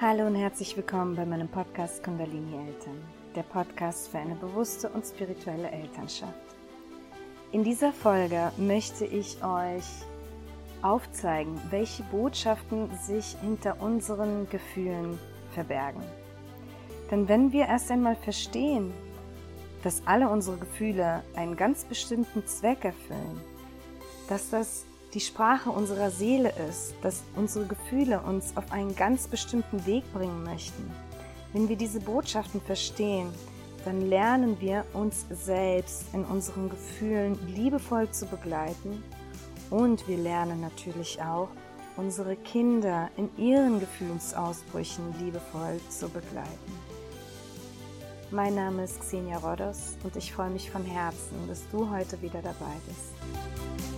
Hallo und herzlich willkommen bei meinem Podcast Kundalini Eltern, der Podcast für eine bewusste und spirituelle Elternschaft. In dieser Folge möchte ich euch aufzeigen, welche Botschaften sich hinter unseren Gefühlen verbergen. Denn wenn wir erst einmal verstehen, dass alle unsere Gefühle einen ganz bestimmten Zweck erfüllen, dass das die Sprache unserer Seele ist, dass unsere Gefühle uns auf einen ganz bestimmten Weg bringen möchten. Wenn wir diese Botschaften verstehen, dann lernen wir uns selbst in unseren Gefühlen liebevoll zu begleiten und wir lernen natürlich auch, unsere Kinder in ihren Gefühlsausbrüchen liebevoll zu begleiten. Mein Name ist Xenia Rodos und ich freue mich von Herzen, dass du heute wieder dabei bist.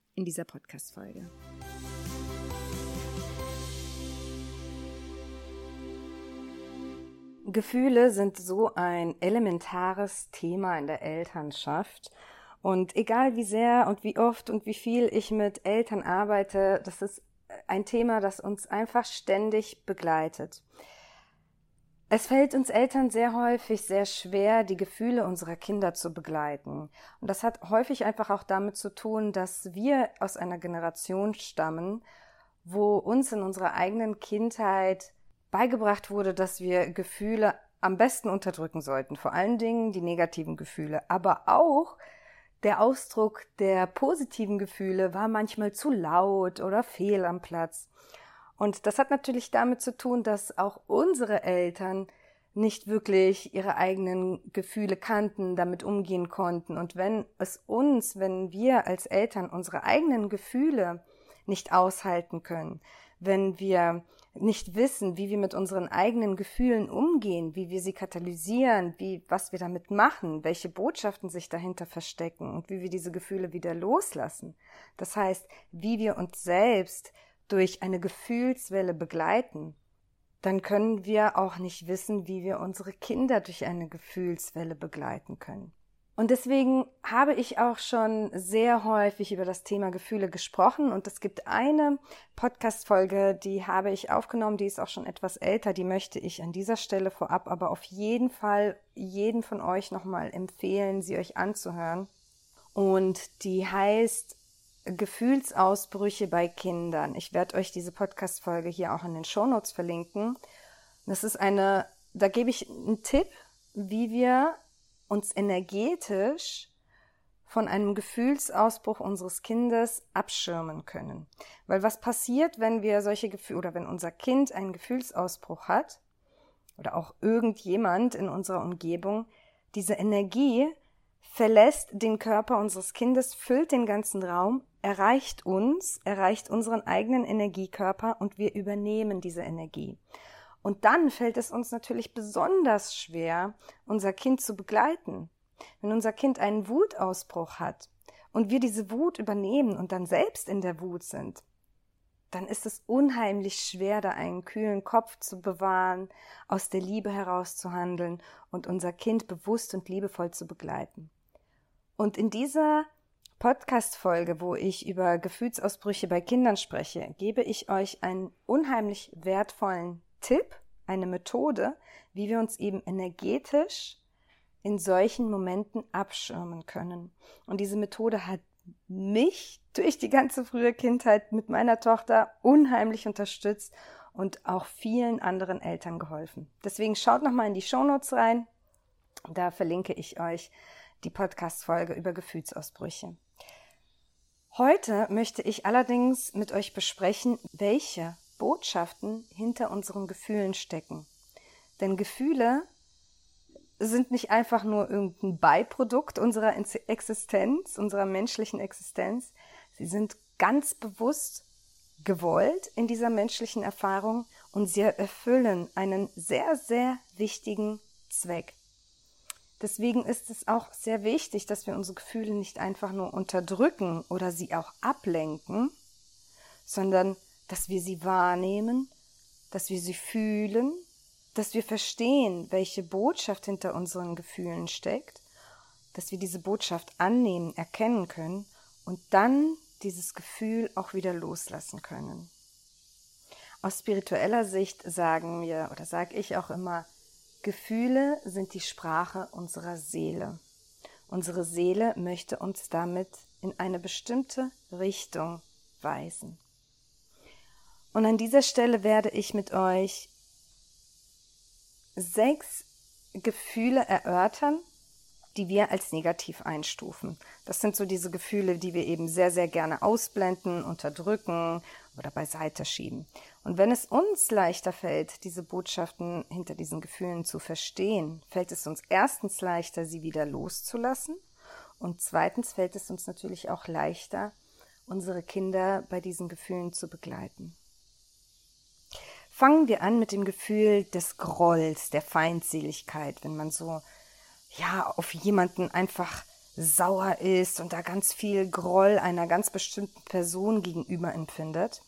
in dieser Podcast-Folge. Gefühle sind so ein elementares Thema in der Elternschaft. Und egal wie sehr und wie oft und wie viel ich mit Eltern arbeite, das ist ein Thema, das uns einfach ständig begleitet. Es fällt uns Eltern sehr häufig sehr schwer, die Gefühle unserer Kinder zu begleiten. Und das hat häufig einfach auch damit zu tun, dass wir aus einer Generation stammen, wo uns in unserer eigenen Kindheit beigebracht wurde, dass wir Gefühle am besten unterdrücken sollten. Vor allen Dingen die negativen Gefühle. Aber auch der Ausdruck der positiven Gefühle war manchmal zu laut oder fehl am Platz. Und das hat natürlich damit zu tun, dass auch unsere Eltern nicht wirklich ihre eigenen Gefühle kannten, damit umgehen konnten. Und wenn es uns, wenn wir als Eltern unsere eigenen Gefühle nicht aushalten können, wenn wir nicht wissen, wie wir mit unseren eigenen Gefühlen umgehen, wie wir sie katalysieren, wie, was wir damit machen, welche Botschaften sich dahinter verstecken und wie wir diese Gefühle wieder loslassen. Das heißt, wie wir uns selbst durch eine Gefühlswelle begleiten, dann können wir auch nicht wissen, wie wir unsere Kinder durch eine Gefühlswelle begleiten können. Und deswegen habe ich auch schon sehr häufig über das Thema Gefühle gesprochen und es gibt eine Podcast-Folge, die habe ich aufgenommen, die ist auch schon etwas älter, die möchte ich an dieser Stelle vorab aber auf jeden Fall jeden von euch nochmal empfehlen, sie euch anzuhören. Und die heißt Gefühlsausbrüche bei Kindern. Ich werde euch diese Podcast-Folge hier auch in den Shownotes verlinken. Das ist eine, da gebe ich einen Tipp, wie wir uns energetisch von einem Gefühlsausbruch unseres Kindes abschirmen können. Weil was passiert, wenn wir solche Gefühle oder wenn unser Kind einen Gefühlsausbruch hat oder auch irgendjemand in unserer Umgebung, diese Energie verlässt den Körper unseres Kindes, füllt den ganzen Raum, erreicht uns, erreicht unseren eigenen Energiekörper und wir übernehmen diese Energie. Und dann fällt es uns natürlich besonders schwer, unser Kind zu begleiten. Wenn unser Kind einen Wutausbruch hat und wir diese Wut übernehmen und dann selbst in der Wut sind, dann ist es unheimlich schwer, da einen kühlen Kopf zu bewahren, aus der Liebe heraus zu handeln und unser Kind bewusst und liebevoll zu begleiten. Und in dieser Podcast-Folge, wo ich über Gefühlsausbrüche bei Kindern spreche, gebe ich euch einen unheimlich wertvollen Tipp, eine Methode, wie wir uns eben energetisch in solchen Momenten abschirmen können. Und diese Methode hat mich durch die ganze frühe Kindheit mit meiner Tochter unheimlich unterstützt und auch vielen anderen Eltern geholfen. Deswegen schaut noch mal in die Shownotes rein. Da verlinke ich euch die Podcast-Folge über Gefühlsausbrüche. Heute möchte ich allerdings mit euch besprechen, welche Botschaften hinter unseren Gefühlen stecken. Denn Gefühle sind nicht einfach nur irgendein Beiprodukt unserer Existenz, unserer menschlichen Existenz. Sie sind ganz bewusst gewollt in dieser menschlichen Erfahrung und sie erfüllen einen sehr, sehr wichtigen Zweck. Deswegen ist es auch sehr wichtig, dass wir unsere Gefühle nicht einfach nur unterdrücken oder sie auch ablenken, sondern dass wir sie wahrnehmen, dass wir sie fühlen, dass wir verstehen, welche Botschaft hinter unseren Gefühlen steckt, dass wir diese Botschaft annehmen, erkennen können und dann dieses Gefühl auch wieder loslassen können. Aus spiritueller Sicht sagen wir oder sage ich auch immer, Gefühle sind die Sprache unserer Seele. Unsere Seele möchte uns damit in eine bestimmte Richtung weisen. Und an dieser Stelle werde ich mit euch sechs Gefühle erörtern, die wir als negativ einstufen. Das sind so diese Gefühle, die wir eben sehr, sehr gerne ausblenden, unterdrücken oder beiseite schieben. Und wenn es uns leichter fällt, diese Botschaften hinter diesen Gefühlen zu verstehen, fällt es uns erstens leichter, sie wieder loszulassen und zweitens fällt es uns natürlich auch leichter, unsere Kinder bei diesen Gefühlen zu begleiten. Fangen wir an mit dem Gefühl des Grolls, der Feindseligkeit, wenn man so ja auf jemanden einfach sauer ist und da ganz viel Groll einer ganz bestimmten Person gegenüber empfindet,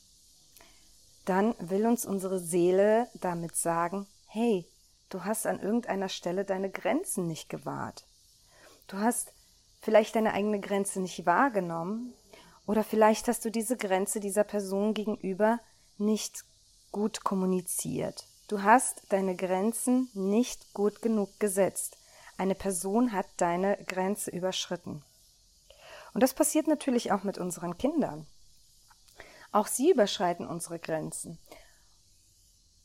dann will uns unsere Seele damit sagen, hey, du hast an irgendeiner Stelle deine Grenzen nicht gewahrt. Du hast vielleicht deine eigene Grenze nicht wahrgenommen oder vielleicht hast du diese Grenze dieser Person gegenüber nicht gut kommuniziert. Du hast deine Grenzen nicht gut genug gesetzt. Eine Person hat deine Grenze überschritten. Und das passiert natürlich auch mit unseren Kindern. Auch sie überschreiten unsere Grenzen.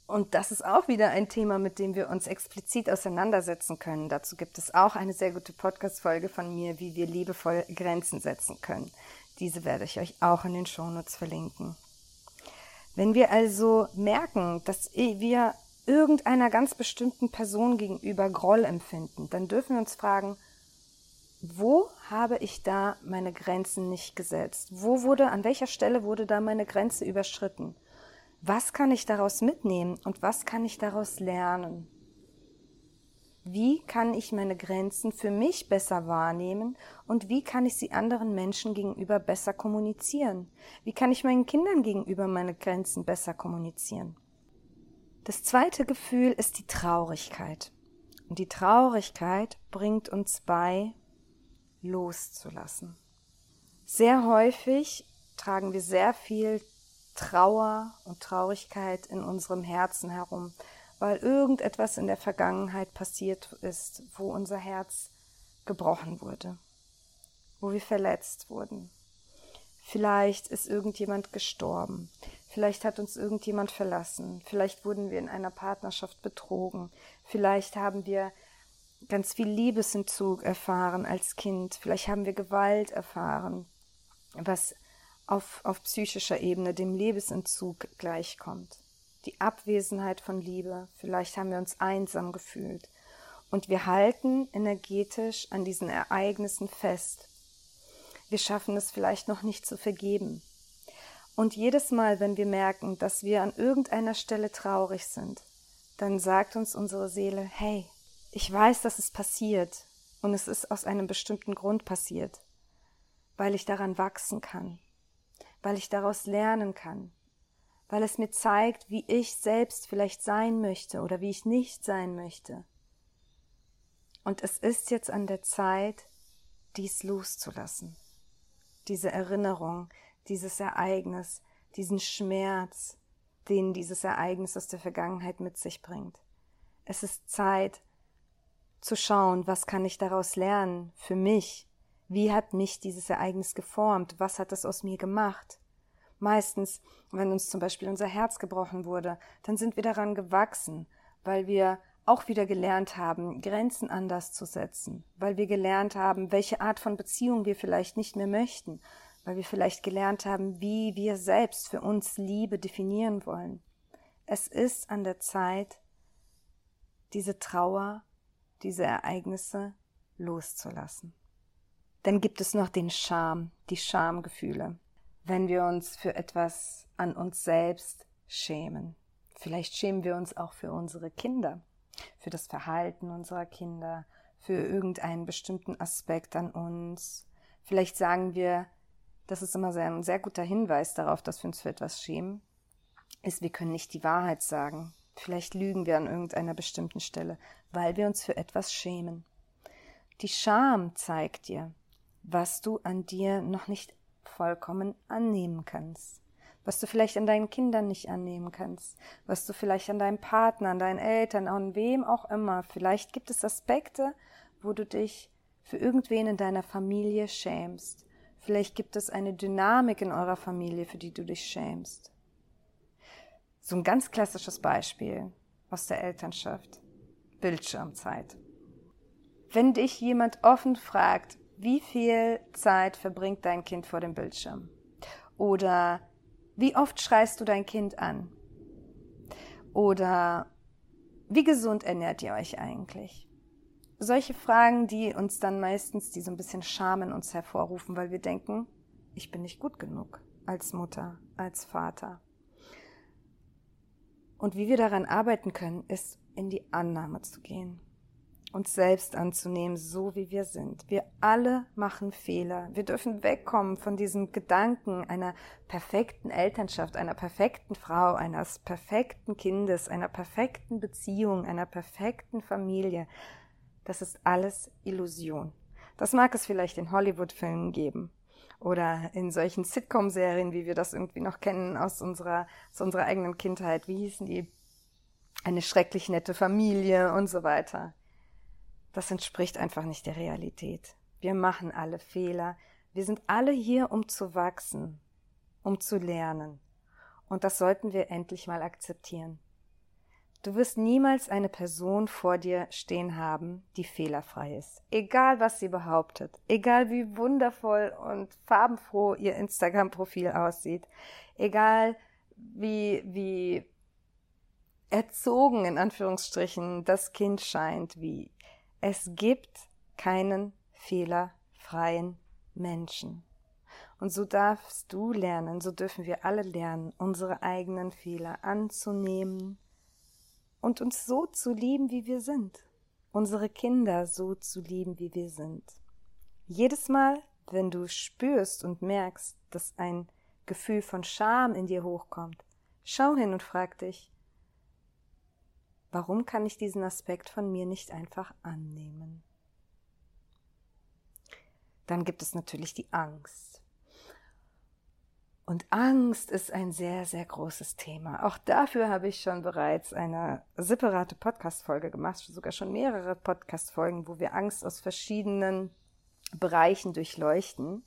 Und das ist auch wieder ein Thema, mit dem wir uns explizit auseinandersetzen können. Dazu gibt es auch eine sehr gute Podcast-Folge von mir, wie wir liebevoll Grenzen setzen können. Diese werde ich euch auch in den Shownotes verlinken. Wenn wir also merken, dass wir irgendeiner ganz bestimmten Person gegenüber Groll empfinden, dann dürfen wir uns fragen, wo habe ich da meine Grenzen nicht gesetzt? Wo wurde, an welcher Stelle wurde da meine Grenze überschritten? Was kann ich daraus mitnehmen und was kann ich daraus lernen? Wie kann ich meine Grenzen für mich besser wahrnehmen und wie kann ich sie anderen Menschen gegenüber besser kommunizieren? Wie kann ich meinen Kindern gegenüber meine Grenzen besser kommunizieren? Das zweite Gefühl ist die Traurigkeit. Und die Traurigkeit bringt uns bei, loszulassen. Sehr häufig tragen wir sehr viel Trauer und Traurigkeit in unserem Herzen herum, weil irgendetwas in der Vergangenheit passiert ist, wo unser Herz gebrochen wurde, wo wir verletzt wurden. Vielleicht ist irgendjemand gestorben, vielleicht hat uns irgendjemand verlassen, vielleicht wurden wir in einer Partnerschaft betrogen, vielleicht haben wir ganz viel Liebesentzug erfahren als Kind, vielleicht haben wir Gewalt erfahren, was auf, auf psychischer Ebene dem Liebesentzug gleichkommt die Abwesenheit von Liebe, vielleicht haben wir uns einsam gefühlt. Und wir halten energetisch an diesen Ereignissen fest. Wir schaffen es vielleicht noch nicht zu vergeben. Und jedes Mal, wenn wir merken, dass wir an irgendeiner Stelle traurig sind, dann sagt uns unsere Seele, hey, ich weiß, dass es passiert und es ist aus einem bestimmten Grund passiert, weil ich daran wachsen kann, weil ich daraus lernen kann, weil es mir zeigt, wie ich selbst vielleicht sein möchte oder wie ich nicht sein möchte. Und es ist jetzt an der Zeit, dies loszulassen. Diese Erinnerung, dieses Ereignis, diesen Schmerz, den dieses Ereignis aus der Vergangenheit mit sich bringt. Es ist Zeit zu schauen, was kann ich daraus lernen für mich? Wie hat mich dieses Ereignis geformt? Was hat es aus mir gemacht? Meistens, wenn uns zum Beispiel unser Herz gebrochen wurde, dann sind wir daran gewachsen, weil wir auch wieder gelernt haben, Grenzen anders zu setzen, weil wir gelernt haben, welche Art von Beziehung wir vielleicht nicht mehr möchten, weil wir vielleicht gelernt haben, wie wir selbst für uns Liebe definieren wollen. Es ist an der Zeit, diese Trauer, diese Ereignisse loszulassen. Dann gibt es noch den Scham, die Schamgefühle, wenn wir uns für etwas an uns selbst schämen. Vielleicht schämen wir uns auch für unsere Kinder, für das Verhalten unserer Kinder, für irgendeinen bestimmten Aspekt an uns. Vielleicht sagen wir, das ist immer ein sehr guter Hinweis darauf, dass wir uns für etwas schämen, ist, wir können nicht die Wahrheit sagen. Vielleicht lügen wir an irgendeiner bestimmten Stelle, weil wir uns für etwas schämen. Die Scham zeigt dir, was du an dir noch nicht vollkommen annehmen kannst, was du vielleicht an deinen Kindern nicht annehmen kannst, was du vielleicht an deinem Partner, an deinen Eltern, an wem auch immer. Vielleicht gibt es Aspekte, wo du dich für irgendwen in deiner Familie schämst. Vielleicht gibt es eine Dynamik in eurer Familie, für die du dich schämst. So ein ganz klassisches Beispiel aus der Elternschaft. Bildschirmzeit. Wenn dich jemand offen fragt, wie viel Zeit verbringt dein Kind vor dem Bildschirm? Oder wie oft schreist du dein Kind an? Oder wie gesund ernährt ihr euch eigentlich? Solche Fragen, die uns dann meistens, die so ein bisschen Scham in uns hervorrufen, weil wir denken, ich bin nicht gut genug als Mutter, als Vater. Und wie wir daran arbeiten können, ist in die Annahme zu gehen uns selbst anzunehmen, so wie wir sind. Wir alle machen Fehler. Wir dürfen wegkommen von diesem Gedanken einer perfekten Elternschaft, einer perfekten Frau, eines perfekten Kindes, einer perfekten Beziehung, einer perfekten Familie. Das ist alles Illusion. Das mag es vielleicht in Hollywood-Filmen geben oder in solchen Sitcom-Serien, wie wir das irgendwie noch kennen aus unserer, aus unserer eigenen Kindheit. Wie hießen die? Eine schrecklich nette Familie und so weiter. Das entspricht einfach nicht der Realität. Wir machen alle Fehler. Wir sind alle hier, um zu wachsen, um zu lernen. Und das sollten wir endlich mal akzeptieren. Du wirst niemals eine Person vor dir stehen haben, die fehlerfrei ist. Egal, was sie behauptet, egal wie wundervoll und farbenfroh ihr Instagram-Profil aussieht, egal wie, wie erzogen in Anführungsstrichen das Kind scheint, wie es gibt keinen fehlerfreien Menschen. Und so darfst du lernen, so dürfen wir alle lernen, unsere eigenen Fehler anzunehmen und uns so zu lieben, wie wir sind. Unsere Kinder so zu lieben, wie wir sind. Jedes Mal, wenn du spürst und merkst, dass ein Gefühl von Scham in dir hochkommt, schau hin und frag dich, Warum kann ich diesen Aspekt von mir nicht einfach annehmen? Dann gibt es natürlich die Angst. Und Angst ist ein sehr, sehr großes Thema. Auch dafür habe ich schon bereits eine separate Podcast-Folge gemacht, sogar schon mehrere Podcast-Folgen, wo wir Angst aus verschiedenen Bereichen durchleuchten.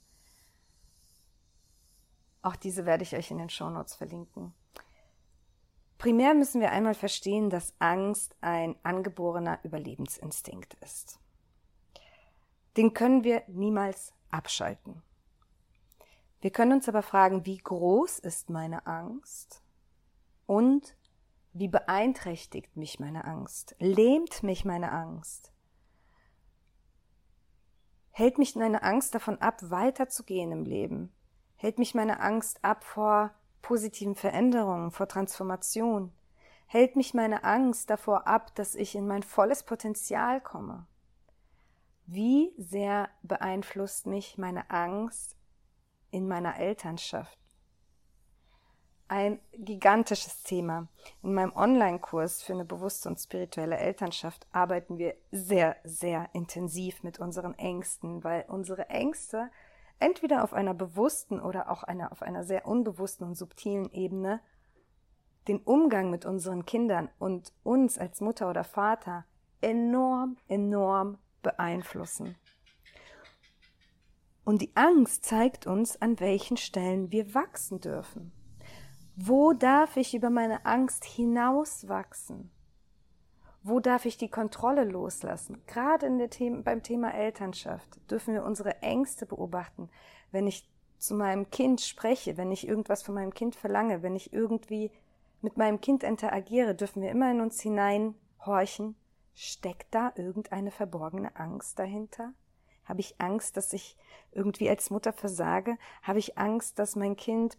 Auch diese werde ich euch in den Shownotes verlinken. Primär müssen wir einmal verstehen, dass Angst ein angeborener Überlebensinstinkt ist. Den können wir niemals abschalten. Wir können uns aber fragen, wie groß ist meine Angst und wie beeinträchtigt mich meine Angst? Lähmt mich meine Angst? Hält mich meine Angst davon ab, weiterzugehen im Leben? Hält mich meine Angst ab vor positiven Veränderungen, vor Transformation? Hält mich meine Angst davor ab, dass ich in mein volles Potenzial komme? Wie sehr beeinflusst mich meine Angst in meiner Elternschaft? Ein gigantisches Thema. In meinem Online-Kurs für eine bewusste und spirituelle Elternschaft arbeiten wir sehr, sehr intensiv mit unseren Ängsten, weil unsere Ängste entweder auf einer bewussten oder auch einer, auf einer sehr unbewussten und subtilen Ebene den Umgang mit unseren Kindern und uns als Mutter oder Vater enorm, enorm beeinflussen. Und die Angst zeigt uns, an welchen Stellen wir wachsen dürfen. Wo darf ich über meine Angst hinauswachsen? Wo darf ich die Kontrolle loslassen? Gerade in der The beim Thema Elternschaft dürfen wir unsere Ängste beobachten. Wenn ich zu meinem Kind spreche, wenn ich irgendwas von meinem Kind verlange, wenn ich irgendwie mit meinem Kind interagiere, dürfen wir immer in uns hineinhorchen. Steckt da irgendeine verborgene Angst dahinter? Habe ich Angst, dass ich irgendwie als Mutter versage? Habe ich Angst, dass mein Kind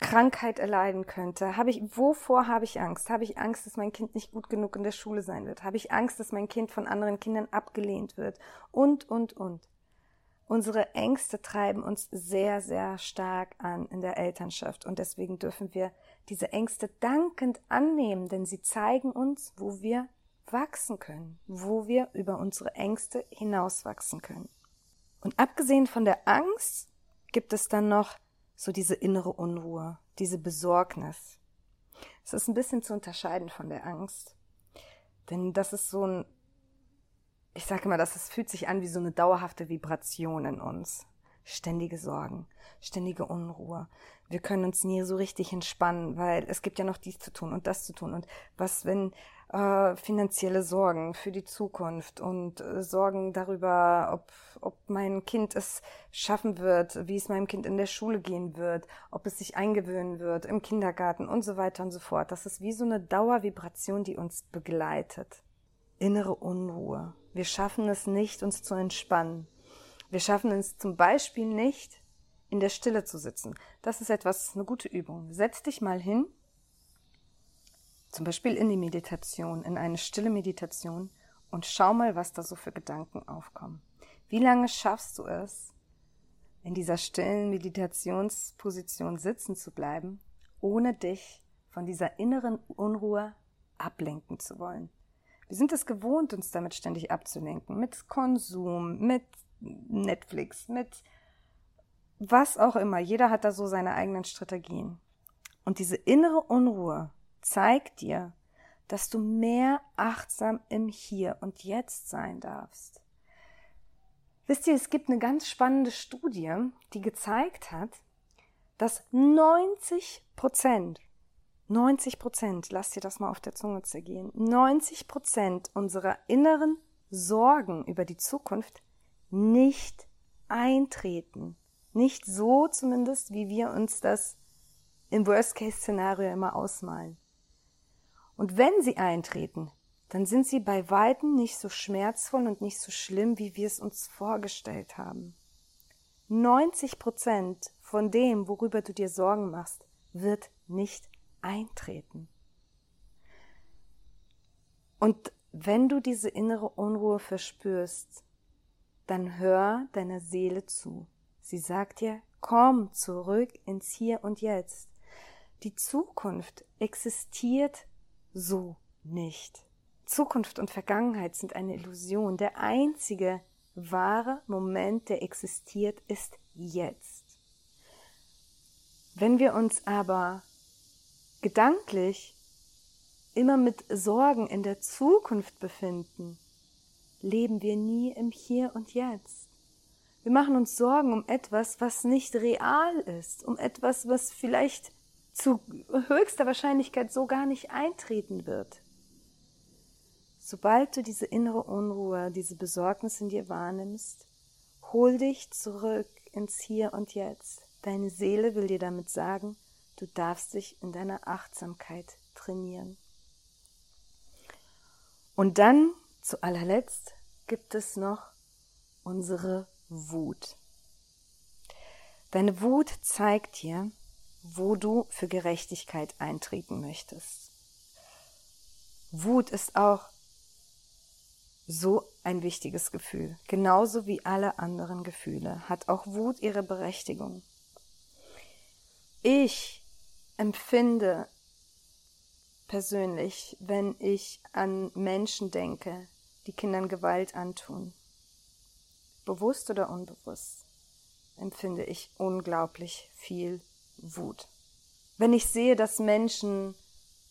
Krankheit erleiden könnte? Habe ich, wovor habe ich Angst? Habe ich Angst, dass mein Kind nicht gut genug in der Schule sein wird? Habe ich Angst, dass mein Kind von anderen Kindern abgelehnt wird? Und, und, und. Unsere Ängste treiben uns sehr, sehr stark an in der Elternschaft und deswegen dürfen wir diese Ängste dankend annehmen, denn sie zeigen uns, wo wir wachsen können, wo wir über unsere Ängste hinauswachsen können. Und abgesehen von der Angst gibt es dann noch so diese innere Unruhe, diese Besorgnis. Es ist ein bisschen zu unterscheiden von der Angst. Denn das ist so ein, ich sage immer, das ist, fühlt sich an wie so eine dauerhafte Vibration in uns. Ständige Sorgen, ständige Unruhe. Wir können uns nie so richtig entspannen, weil es gibt ja noch dies zu tun und das zu tun. Und was, wenn äh, finanzielle Sorgen für die Zukunft und äh, Sorgen darüber, ob, ob mein Kind es schaffen wird, wie es meinem Kind in der Schule gehen wird, ob es sich eingewöhnen wird im Kindergarten und so weiter und so fort. Das ist wie so eine Dauervibration, die uns begleitet. Innere Unruhe. Wir schaffen es nicht, uns zu entspannen. Wir schaffen es zum Beispiel nicht, in der Stille zu sitzen. Das ist etwas, eine gute Übung. Setz dich mal hin zum Beispiel in die Meditation, in eine stille Meditation und schau mal, was da so für Gedanken aufkommen. Wie lange schaffst du es, in dieser stillen Meditationsposition sitzen zu bleiben, ohne dich von dieser inneren Unruhe ablenken zu wollen? Wir sind es gewohnt, uns damit ständig abzulenken, mit Konsum, mit Netflix, mit was auch immer. Jeder hat da so seine eigenen Strategien. Und diese innere Unruhe, zeigt dir, dass du mehr achtsam im Hier und Jetzt sein darfst. Wisst ihr, es gibt eine ganz spannende Studie, die gezeigt hat, dass 90 Prozent, 90 Prozent, lass dir das mal auf der Zunge zergehen, 90 Prozent unserer inneren Sorgen über die Zukunft nicht eintreten. Nicht so zumindest, wie wir uns das im Worst-Case-Szenario immer ausmalen. Und wenn sie eintreten, dann sind sie bei weitem nicht so schmerzvoll und nicht so schlimm, wie wir es uns vorgestellt haben. 90 Prozent von dem, worüber du dir Sorgen machst, wird nicht eintreten. Und wenn du diese innere Unruhe verspürst, dann hör deiner Seele zu. Sie sagt dir, komm zurück ins Hier und Jetzt. Die Zukunft existiert so nicht. Zukunft und Vergangenheit sind eine Illusion. Der einzige wahre Moment, der existiert, ist jetzt. Wenn wir uns aber gedanklich immer mit Sorgen in der Zukunft befinden, leben wir nie im Hier und Jetzt. Wir machen uns Sorgen um etwas, was nicht real ist, um etwas, was vielleicht zu höchster Wahrscheinlichkeit so gar nicht eintreten wird. Sobald du diese innere Unruhe, diese Besorgnis in dir wahrnimmst, hol dich zurück ins Hier und Jetzt. Deine Seele will dir damit sagen, du darfst dich in deiner Achtsamkeit trainieren. Und dann, zu allerletzt, gibt es noch unsere Wut. Deine Wut zeigt dir, wo du für Gerechtigkeit eintreten möchtest. Wut ist auch so ein wichtiges Gefühl. Genauso wie alle anderen Gefühle hat auch Wut ihre Berechtigung. Ich empfinde persönlich, wenn ich an Menschen denke, die Kindern Gewalt antun, bewusst oder unbewusst, empfinde ich unglaublich viel Wut. Wenn ich sehe, dass Menschen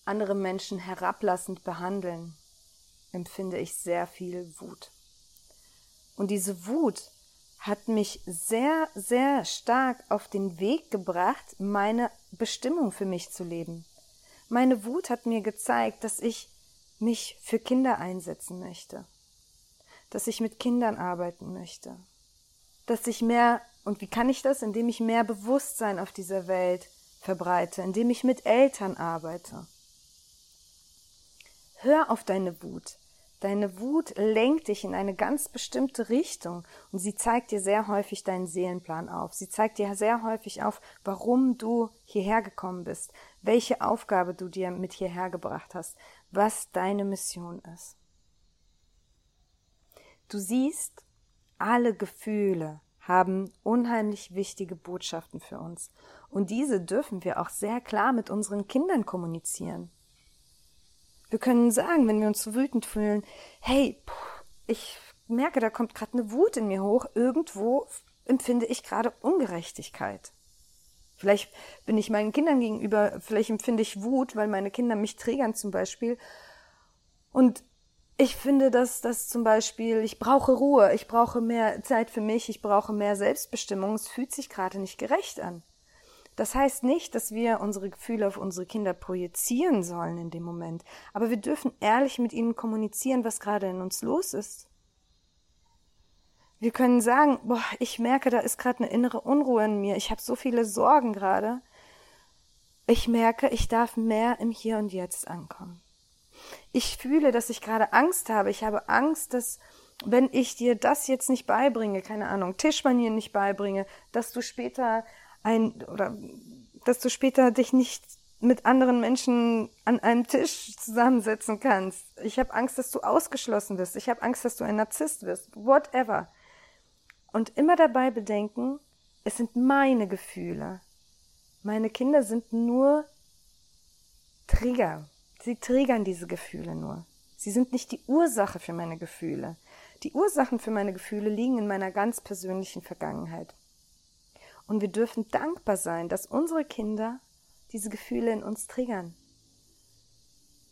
andere Menschen herablassend behandeln, empfinde ich sehr viel Wut. Und diese Wut hat mich sehr, sehr stark auf den Weg gebracht, meine Bestimmung für mich zu leben. Meine Wut hat mir gezeigt, dass ich mich für Kinder einsetzen möchte, dass ich mit Kindern arbeiten möchte, dass ich mehr, und wie kann ich das? Indem ich mehr Bewusstsein auf dieser Welt verbreite, indem ich mit Eltern arbeite. Hör auf deine Wut. Deine Wut lenkt dich in eine ganz bestimmte Richtung und sie zeigt dir sehr häufig deinen Seelenplan auf. Sie zeigt dir sehr häufig auf, warum du hierher gekommen bist, welche Aufgabe du dir mit hierher gebracht hast, was deine Mission ist. Du siehst, alle Gefühle haben unheimlich wichtige Botschaften für uns und diese dürfen wir auch sehr klar mit unseren Kindern kommunizieren. Wir können sagen, wenn wir uns wütend fühlen, hey, ich merke, da kommt gerade eine Wut in mir hoch, irgendwo empfinde ich gerade Ungerechtigkeit. Vielleicht bin ich meinen Kindern gegenüber, vielleicht empfinde ich Wut, weil meine Kinder mich triggern zum Beispiel. Und ich finde, dass das zum Beispiel, ich brauche Ruhe, ich brauche mehr Zeit für mich, ich brauche mehr Selbstbestimmung. Es fühlt sich gerade nicht gerecht an. Das heißt nicht, dass wir unsere Gefühle auf unsere Kinder projizieren sollen in dem Moment, aber wir dürfen ehrlich mit ihnen kommunizieren, was gerade in uns los ist. Wir können sagen, boah, ich merke, da ist gerade eine innere Unruhe in mir, ich habe so viele Sorgen gerade. Ich merke, ich darf mehr im Hier und Jetzt ankommen. Ich fühle, dass ich gerade Angst habe. Ich habe Angst, dass wenn ich dir das jetzt nicht beibringe, keine Ahnung, Tischmanieren nicht beibringe, dass du später ein oder dass du später dich nicht mit anderen Menschen an einem Tisch zusammensetzen kannst. Ich habe Angst, dass du ausgeschlossen wirst. Ich habe Angst, dass du ein Narzisst wirst. Whatever. Und immer dabei bedenken, es sind meine Gefühle. Meine Kinder sind nur Trigger. Sie triggern diese Gefühle nur. Sie sind nicht die Ursache für meine Gefühle. Die Ursachen für meine Gefühle liegen in meiner ganz persönlichen Vergangenheit. Und wir dürfen dankbar sein, dass unsere Kinder diese Gefühle in uns triggern.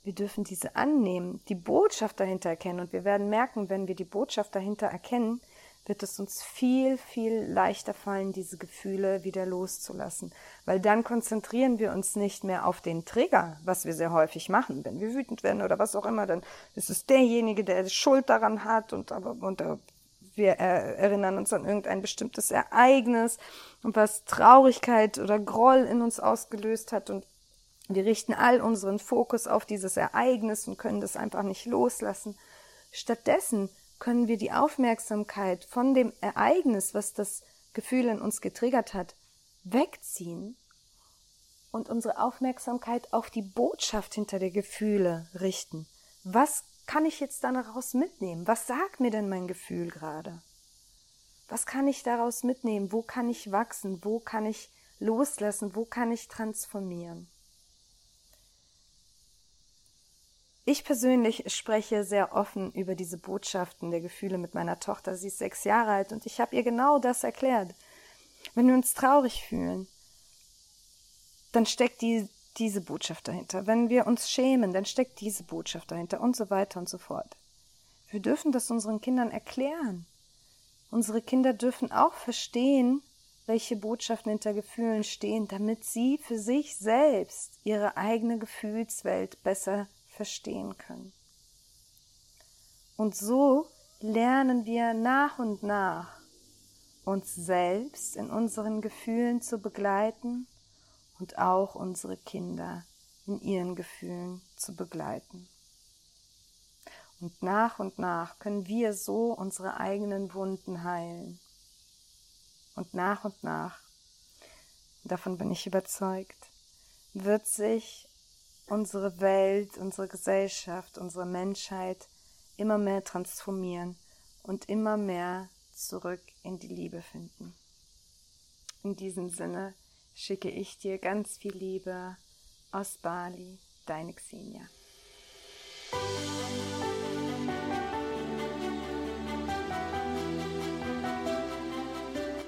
Wir dürfen diese annehmen, die Botschaft dahinter erkennen. Und wir werden merken, wenn wir die Botschaft dahinter erkennen, wird es uns viel, viel leichter fallen, diese Gefühle wieder loszulassen. Weil dann konzentrieren wir uns nicht mehr auf den Trigger, was wir sehr häufig machen. Wenn wir wütend werden oder was auch immer, dann ist es derjenige, der Schuld daran hat und und wir erinnern uns an irgendein bestimmtes Ereignis, was Traurigkeit oder Groll in uns ausgelöst hat und wir richten all unseren Fokus auf dieses Ereignis und können das einfach nicht loslassen. Stattdessen können wir die Aufmerksamkeit von dem Ereignis, was das Gefühl in uns getriggert hat, wegziehen und unsere Aufmerksamkeit auf die Botschaft hinter der Gefühle richten. Was kann ich jetzt daraus mitnehmen? Was sagt mir denn mein Gefühl gerade? Was kann ich daraus mitnehmen? Wo kann ich wachsen? Wo kann ich loslassen? Wo kann ich transformieren? Ich persönlich spreche sehr offen über diese Botschaften der Gefühle mit meiner Tochter. Sie ist sechs Jahre alt und ich habe ihr genau das erklärt. Wenn wir uns traurig fühlen, dann steckt die diese Botschaft dahinter. Wenn wir uns schämen, dann steckt diese Botschaft dahinter und so weiter und so fort. Wir dürfen das unseren Kindern erklären. Unsere Kinder dürfen auch verstehen, welche Botschaften hinter Gefühlen stehen, damit sie für sich selbst ihre eigene Gefühlswelt besser verstehen können. Und so lernen wir nach und nach, uns selbst in unseren Gefühlen zu begleiten und auch unsere Kinder in ihren Gefühlen zu begleiten. Und nach und nach können wir so unsere eigenen Wunden heilen. Und nach und nach, davon bin ich überzeugt, wird sich unsere Welt, unsere Gesellschaft, unsere Menschheit immer mehr transformieren und immer mehr zurück in die Liebe finden. In diesem Sinne schicke ich dir ganz viel Liebe aus Bali, deine Xenia.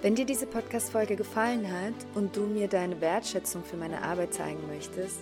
Wenn dir diese Podcast-Folge gefallen hat und du mir deine Wertschätzung für meine Arbeit zeigen möchtest,